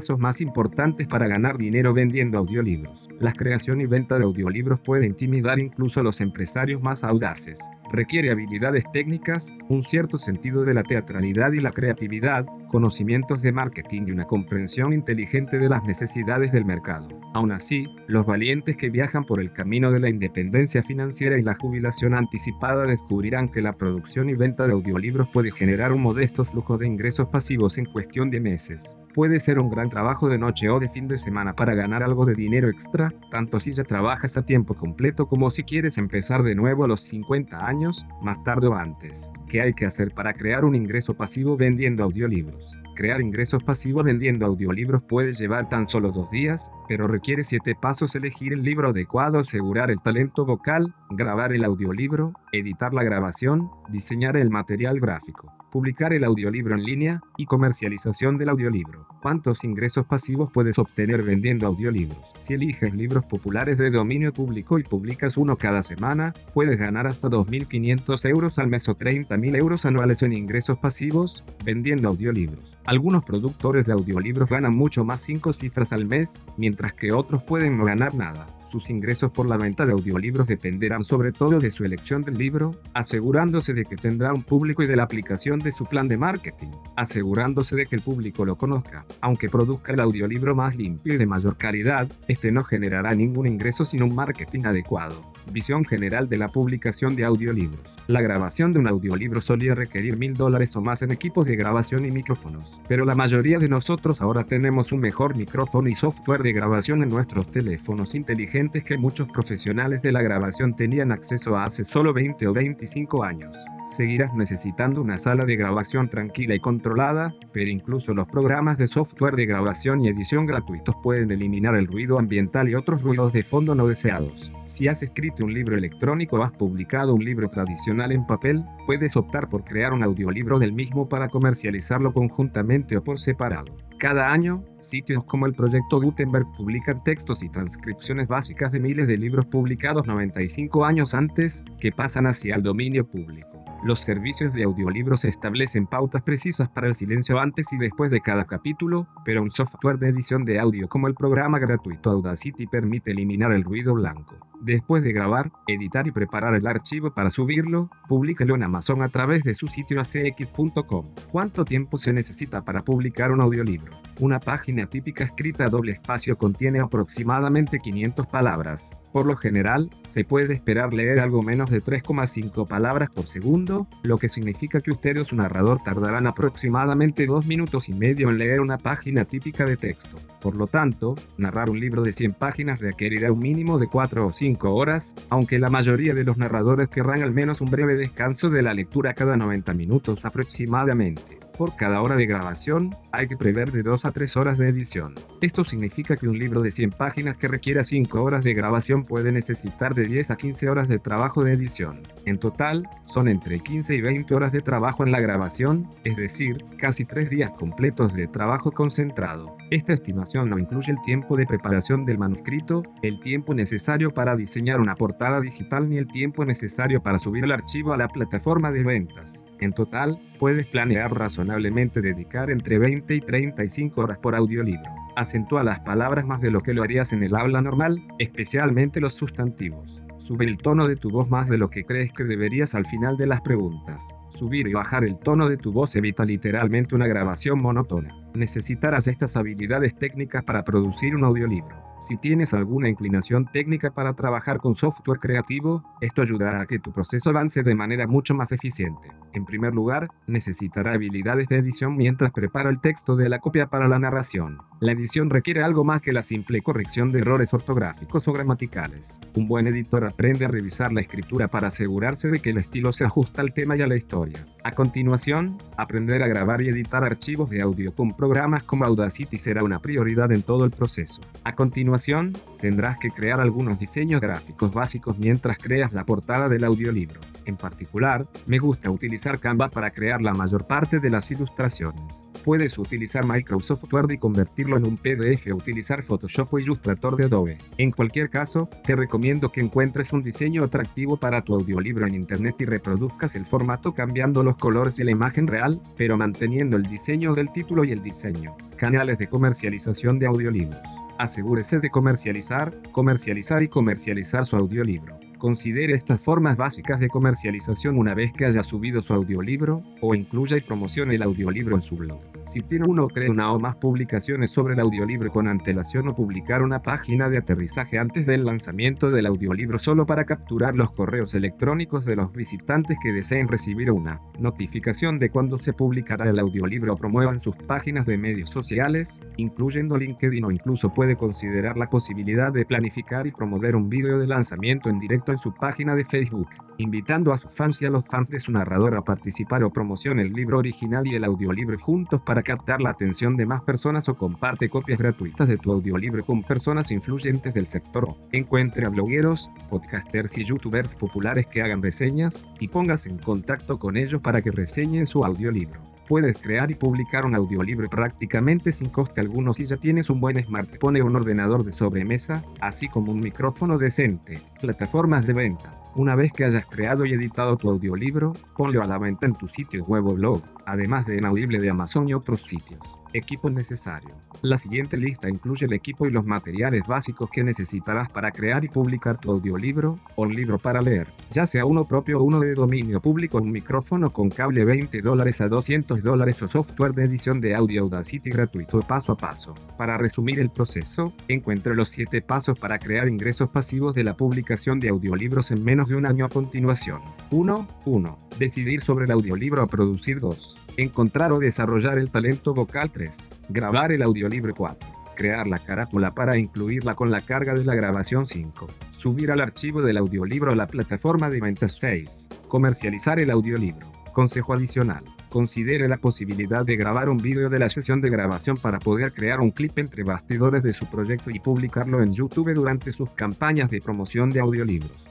pasos más importantes para ganar dinero vendiendo audiolibros. La creación y venta de audiolibros puede intimidar incluso a los empresarios más audaces. Requiere habilidades técnicas, un cierto sentido de la teatralidad y la creatividad, conocimientos de marketing y una comprensión inteligente de las necesidades del mercado. Aún así, los valientes que viajan por el camino de la independencia financiera y la jubilación anticipada descubrirán que la producción y venta de audiolibros puede generar un modesto flujo de ingresos pasivos en cuestión de meses. Puede ser un gran trabajo de noche o de fin de semana para ganar algo de dinero extra, tanto si ya trabajas a tiempo completo como si quieres empezar de nuevo a los 50 años, más tarde o antes. ¿Qué hay que hacer para crear un ingreso pasivo vendiendo audiolibros? Crear ingresos pasivos vendiendo audiolibros puede llevar tan solo dos días, pero requiere siete pasos elegir el libro adecuado, asegurar el talento vocal, grabar el audiolibro, editar la grabación, diseñar el material gráfico publicar el audiolibro en línea y comercialización del audiolibro. ¿Cuántos ingresos pasivos puedes obtener vendiendo audiolibros? Si eliges libros populares de dominio público y publicas uno cada semana, puedes ganar hasta 2.500 euros al mes o 30.000 euros anuales en ingresos pasivos vendiendo audiolibros. Algunos productores de audiolibros ganan mucho más 5 cifras al mes, mientras que otros pueden no ganar nada. Sus ingresos por la venta de audiolibros dependerán sobre todo de su elección del libro, asegurándose de que tendrá un público y de la aplicación de su plan de marketing, asegurándose de que el público lo conozca. Aunque produzca el audiolibro más limpio y de mayor calidad, este no generará ningún ingreso sin un marketing adecuado. Visión general de la publicación de audiolibros. La grabación de un audiolibro solía requerir mil dólares o más en equipos de grabación y micrófonos, pero la mayoría de nosotros ahora tenemos un mejor micrófono y software de grabación en nuestros teléfonos inteligentes que muchos profesionales de la grabación tenían acceso a hace solo 20 o 25 años. Seguirás necesitando una sala de grabación tranquila y controlada, pero incluso los programas de software de grabación y edición gratuitos pueden eliminar el ruido ambiental y otros ruidos de fondo no deseados. Si has escrito un libro electrónico o has publicado un libro tradicional en papel, puedes optar por crear un audiolibro del mismo para comercializarlo conjuntamente o por separado. Cada año, sitios como el Proyecto Gutenberg publican textos y transcripciones básicas de miles de libros publicados 95 años antes que pasan hacia el dominio público. Los servicios de audiolibros establecen pautas precisas para el silencio antes y después de cada capítulo, pero un software de edición de audio como el programa gratuito Audacity permite eliminar el ruido blanco. Después de grabar, editar y preparar el archivo para subirlo, públicalo en Amazon a través de su sitio acx.com. ¿Cuánto tiempo se necesita para publicar un audiolibro? Una página típica escrita a doble espacio contiene aproximadamente 500 palabras. Por lo general, se puede esperar leer algo menos de 3,5 palabras por segundo, lo que significa que usted o su narrador tardarán aproximadamente 2 minutos y medio en leer una página típica de texto. Por lo tanto, narrar un libro de 100 páginas requerirá un mínimo de 4 o 5 horas, aunque la mayoría de los narradores querrán al menos un breve descanso de la lectura cada 90 minutos aproximadamente. Por cada hora de grabación, hay que prever de 2 a 3 horas de edición. Esto significa que un libro de 100 páginas que requiera 5 horas de grabación puede necesitar de 10 a 15 horas de trabajo de edición. En total, son entre 15 y 20 horas de trabajo en la grabación, es decir, casi 3 días completos de trabajo concentrado. Esta estimación no incluye el tiempo de preparación del manuscrito, el tiempo necesario para diseñar una portada digital ni el tiempo necesario para subir el archivo a la plataforma de ventas. En total, puedes planear razonablemente dedicar entre 20 y 35 horas por audiolibro. Acentúa las palabras más de lo que lo harías en el habla normal, especialmente los sustantivos. Sube el tono de tu voz más de lo que crees que deberías al final de las preguntas. Subir y bajar el tono de tu voz evita literalmente una grabación monótona. Necesitarás estas habilidades técnicas para producir un audiolibro. Si tienes alguna inclinación técnica para trabajar con software creativo, esto ayudará a que tu proceso avance de manera mucho más eficiente. En primer lugar, necesitará habilidades de edición mientras prepara el texto de la copia para la narración. La edición requiere algo más que la simple corrección de errores ortográficos o gramaticales. Un buen editor aprende a revisar la escritura para asegurarse de que el estilo se ajusta al tema y a la historia. A continuación, aprender a grabar y editar archivos de audio con programas como Audacity será una prioridad en todo el proceso. A continuación, continuación, tendrás que crear algunos diseños gráficos básicos mientras creas la portada del audiolibro. En particular, me gusta utilizar Canva para crear la mayor parte de las ilustraciones. Puedes utilizar Microsoft Word y convertirlo en un PDF o utilizar Photoshop o Illustrator de Adobe. En cualquier caso, te recomiendo que encuentres un diseño atractivo para tu audiolibro en Internet y reproduzcas el formato cambiando los colores y la imagen real, pero manteniendo el diseño del título y el diseño. Canales de comercialización de audiolibros. Asegúrese de comercializar, comercializar y comercializar su audiolibro. Considere estas formas básicas de comercialización una vez que haya subido su audiolibro, o incluya y promocione el audiolibro en su blog. Si tiene uno cree una o más publicaciones sobre el audiolibro con antelación o publicar una página de aterrizaje antes del lanzamiento del audiolibro solo para capturar los correos electrónicos de los visitantes que deseen recibir una notificación de cuando se publicará el audiolibro o promuevan sus páginas de medios sociales, incluyendo LinkedIn o incluso puede considerar la posibilidad de planificar y promover un vídeo de lanzamiento en directo en su página de Facebook, invitando a sus fans y a los fans de su narrador a participar o promocionar el libro original y el audiolibro juntos para captar la atención de más personas o comparte copias gratuitas de tu audiolibro con personas influyentes del sector encuentre a blogueros, podcasters y youtubers populares que hagan reseñas y póngase en contacto con ellos para que reseñen su audiolibro. Puedes crear y publicar un audiolibro prácticamente sin coste alguno si ya tienes un buen smartphone o un ordenador de sobremesa, así como un micrófono decente. Plataformas de venta. Una vez que hayas creado y editado tu audiolibro, ponlo a la venta en tu sitio web o blog, además de en Audible de Amazon y otros sitios. Equipo necesario. La siguiente lista incluye el equipo y los materiales básicos que necesitarás para crear y publicar tu audiolibro o un libro para leer, ya sea uno propio o uno de dominio público, un micrófono con cable 20 dólares a 200 dólares o software de edición de audio Audacity gratuito paso a paso. Para resumir el proceso, encuentre los 7 pasos para crear ingresos pasivos de la publicación de audiolibros en menos de un año a continuación. 1. 1. Decidir sobre el audiolibro a producir 2. Encontrar o desarrollar el talento vocal 3. Grabar el audiolibro 4. Crear la carátula para incluirla con la carga de la grabación 5. Subir al archivo del audiolibro a la plataforma de ventas 6. Comercializar el audiolibro. Consejo adicional. Considere la posibilidad de grabar un vídeo de la sesión de grabación para poder crear un clip entre bastidores de su proyecto y publicarlo en YouTube durante sus campañas de promoción de audiolibros.